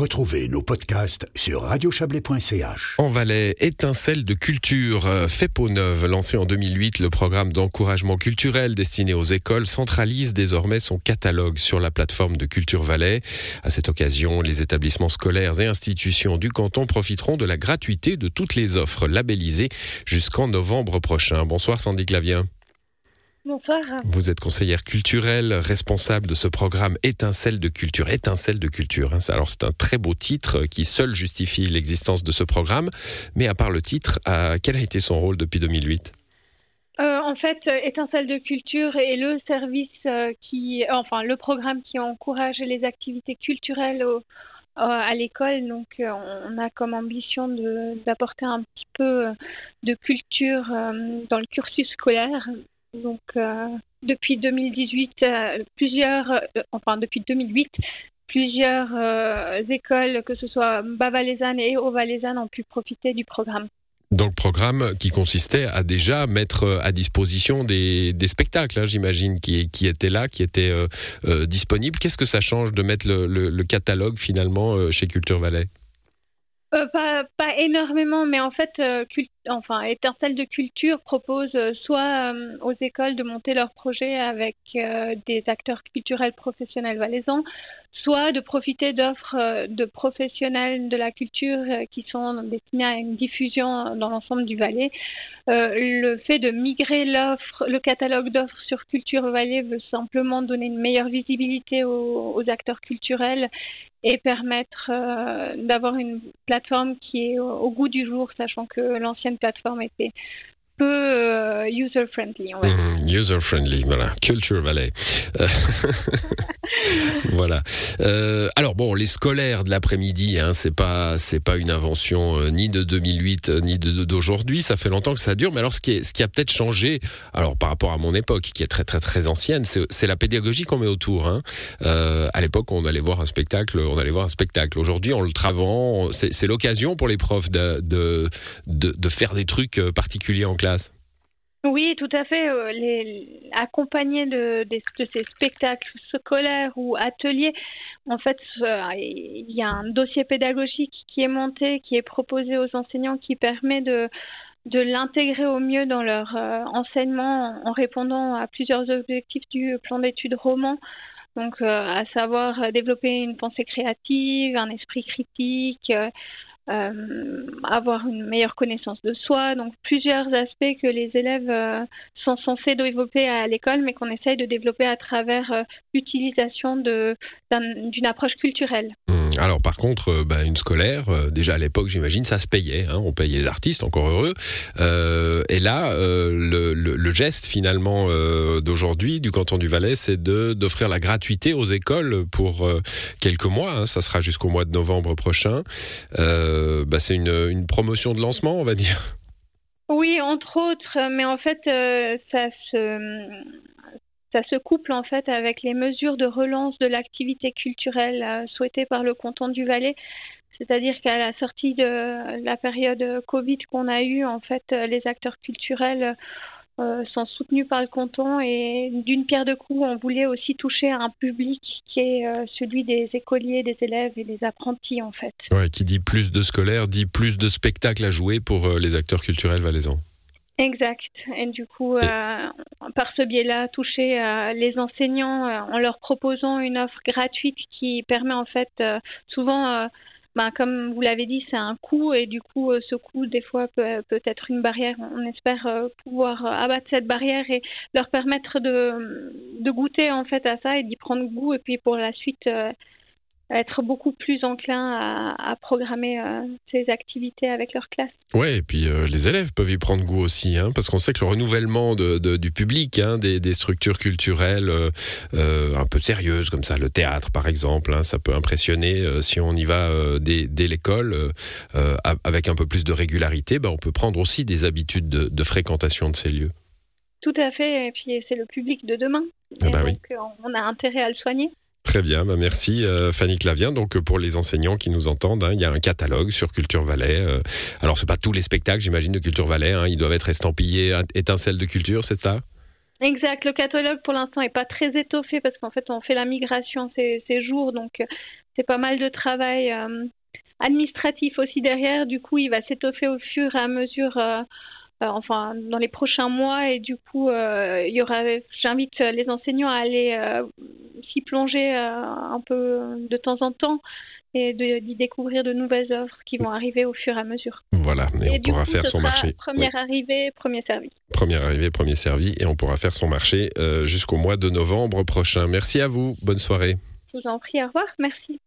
Retrouvez nos podcasts sur radiochablais.ch. En Valais, étincelle de culture, euh, fait peau neuve, lancé en 2008, le programme d'encouragement culturel destiné aux écoles centralise désormais son catalogue sur la plateforme de Culture Valais. À cette occasion, les établissements scolaires et institutions du canton profiteront de la gratuité de toutes les offres labellisées jusqu'en novembre prochain. Bonsoir Sandy Clavien. Bonsoir. Vous êtes conseillère culturelle, responsable de ce programme Étincelle de culture. Étincelle de culture. Hein. Alors c'est un très beau titre qui seul justifie l'existence de ce programme. Mais à part le titre, euh, quel a été son rôle depuis 2008 euh, en fait, Étincelle de culture est le service euh, qui, enfin, le programme qui encourage les activités culturelles à l'école. Donc, on a comme ambition d'apporter un petit peu de culture dans le cursus scolaire. Donc, euh, depuis 2018, euh, plusieurs, euh, enfin depuis 2008, plusieurs écoles, que ce soit bas-valaisanne et haut-valaisanne, ont pu profiter du programme. Donc programme qui consistait à déjà mettre à disposition des, spectacles, hein, j'imagine, qui, qui, étaient là, qui étaient disponibles. Qu'est-ce que ça change de mettre le, catalogue finalement chez Culture Valais? Pas, pas, énormément, mais en fait, enfin, Étincelle de Culture propose euh, soit euh, aux écoles de monter leurs projets avec euh, des acteurs culturels professionnels valaisans, soit de profiter d'offres de professionnels de la culture qui sont destinés à une diffusion dans l'ensemble du Valais. le fait de migrer l'offre, le catalogue d'offres sur Culture Valais veut simplement donner une meilleure visibilité aux, acteurs culturels et permettre d'avoir une plateforme qui est au goût du jour, sachant que l'ancienne plateforme était peu euh, user-friendly. Mmh, user-friendly, voilà. Culture Valley. Euh, voilà. Euh, alors bon, les scolaires de l'après-midi, hein, c'est pas c'est pas une invention euh, ni de 2008 euh, ni d'aujourd'hui. Ça fait longtemps que ça dure. Mais alors ce qui ce qui a peut-être changé, alors par rapport à mon époque, qui est très très très ancienne, c'est la pédagogie qu'on met autour. Hein. Euh, à l'époque, on allait voir un spectacle, on allait voir un spectacle. Aujourd'hui, on le travaux. C'est l'occasion pour les profs de, de, de, de faire des trucs particuliers en classe. Oui, tout à fait. Euh, les, accompagner de, ces spectacles scolaires ou ateliers, en fait, il y a un dossier pédagogique qui est monté, qui est proposé aux enseignants, qui permet de, de l'intégrer au mieux dans leur euh, enseignement en répondant à plusieurs objectifs du plan d'études roman. Donc, euh, à savoir développer une pensée créative, un esprit critique, euh, avoir une meilleure connaissance de soi. Donc plusieurs aspects que les élèves euh, sont censés développer à l'école, mais qu'on essaye de développer à travers euh, l'utilisation d'une approche culturelle. Mmh. Alors par contre, bah, une scolaire, déjà à l'époque j'imagine, ça se payait. Hein, on payait les artistes, encore heureux. Et là, le, le, geste finalement d'aujourd'hui du canton du Valais, c'est d'offrir la gratuité aux écoles pour quelques mois. Hein, ça sera jusqu'au mois de novembre prochain. Euh, bah, c'est une, promotion de lancement, on va dire. Oui, entre autres, mais en fait, euh, ça se ça se couple en fait avec les mesures de relance de l'activité culturelle euh, souhaitées par le canton du Valais. C'est-à-dire qu'à la sortie de la période Covid qu'on a eue, en fait, les acteurs culturels euh, sont soutenus par le canton et d'une pierre de coups, on voulait aussi toucher un public qui est euh, celui des écoliers, des élèves et des apprentis en fait. Ouais, qui dit plus de scolaires, dit plus de spectacles à jouer pour euh, les acteurs culturels valaisans. Exact. Et du coup, par ce biais-là, toucher les enseignants en leur proposant une offre gratuite qui permet en fait souvent ben, comme vous l'avez dit, c'est un coût et du coup, euh, ce coût, des fois, peut, peut être une barrière. On espère euh, pouvoir euh, abattre cette barrière et leur permettre de, de goûter en fait à ça et d'y prendre goût et puis pour la suite être beaucoup plus enclin à, programmer euh, ces activités avec leur classe. Oui, et puis euh, les élèves peuvent y prendre goût aussi, hein, parce qu'on sait que le renouvellement de, du public, hein, des, des, structures culturelles euh, un peu sérieuses, comme ça, le théâtre par exemple, hein, ça peut impressionner si on y va dès, dès l'école, avec un peu plus de régularité, ben, on peut prendre aussi des habitudes de, de fréquentation de ces lieux. Tout à fait, et puis c'est le public de demain. Ah bah donc on a intérêt à le soigner. Très bien, bah merci euh, Fanny Clavien. Donc pour les enseignants qui nous entendent, hein, il y a un catalogue sur Culture Valais. Euh, alors c'est pas tous les spectacles, j'imagine, de Culture Valais. Hein, ils doivent être estampillés étincelles de culture, c'est ça? Exact. Le catalogue pour l'instant est pas très étoffé parce qu'en fait on fait la migration ces, jours, donc c'est pas mal de travail administratif aussi derrière. Du coup, il va s'étoffer au fur et à mesure. enfin, dans les prochains mois, et du coup, il y aura. J'invite les enseignants à aller s'y plonger un peu de temps en temps et d'y découvrir de nouvelles offres qui vont arriver au fur et à mesure. Voilà, et, on pourra faire son marché. Première arrivée, premier servi. Première arrivée, premier servi, et on pourra faire son marché euh, jusqu'au mois de novembre prochain. Merci à vous, bonne soirée. Je vous en prie, au revoir, merci.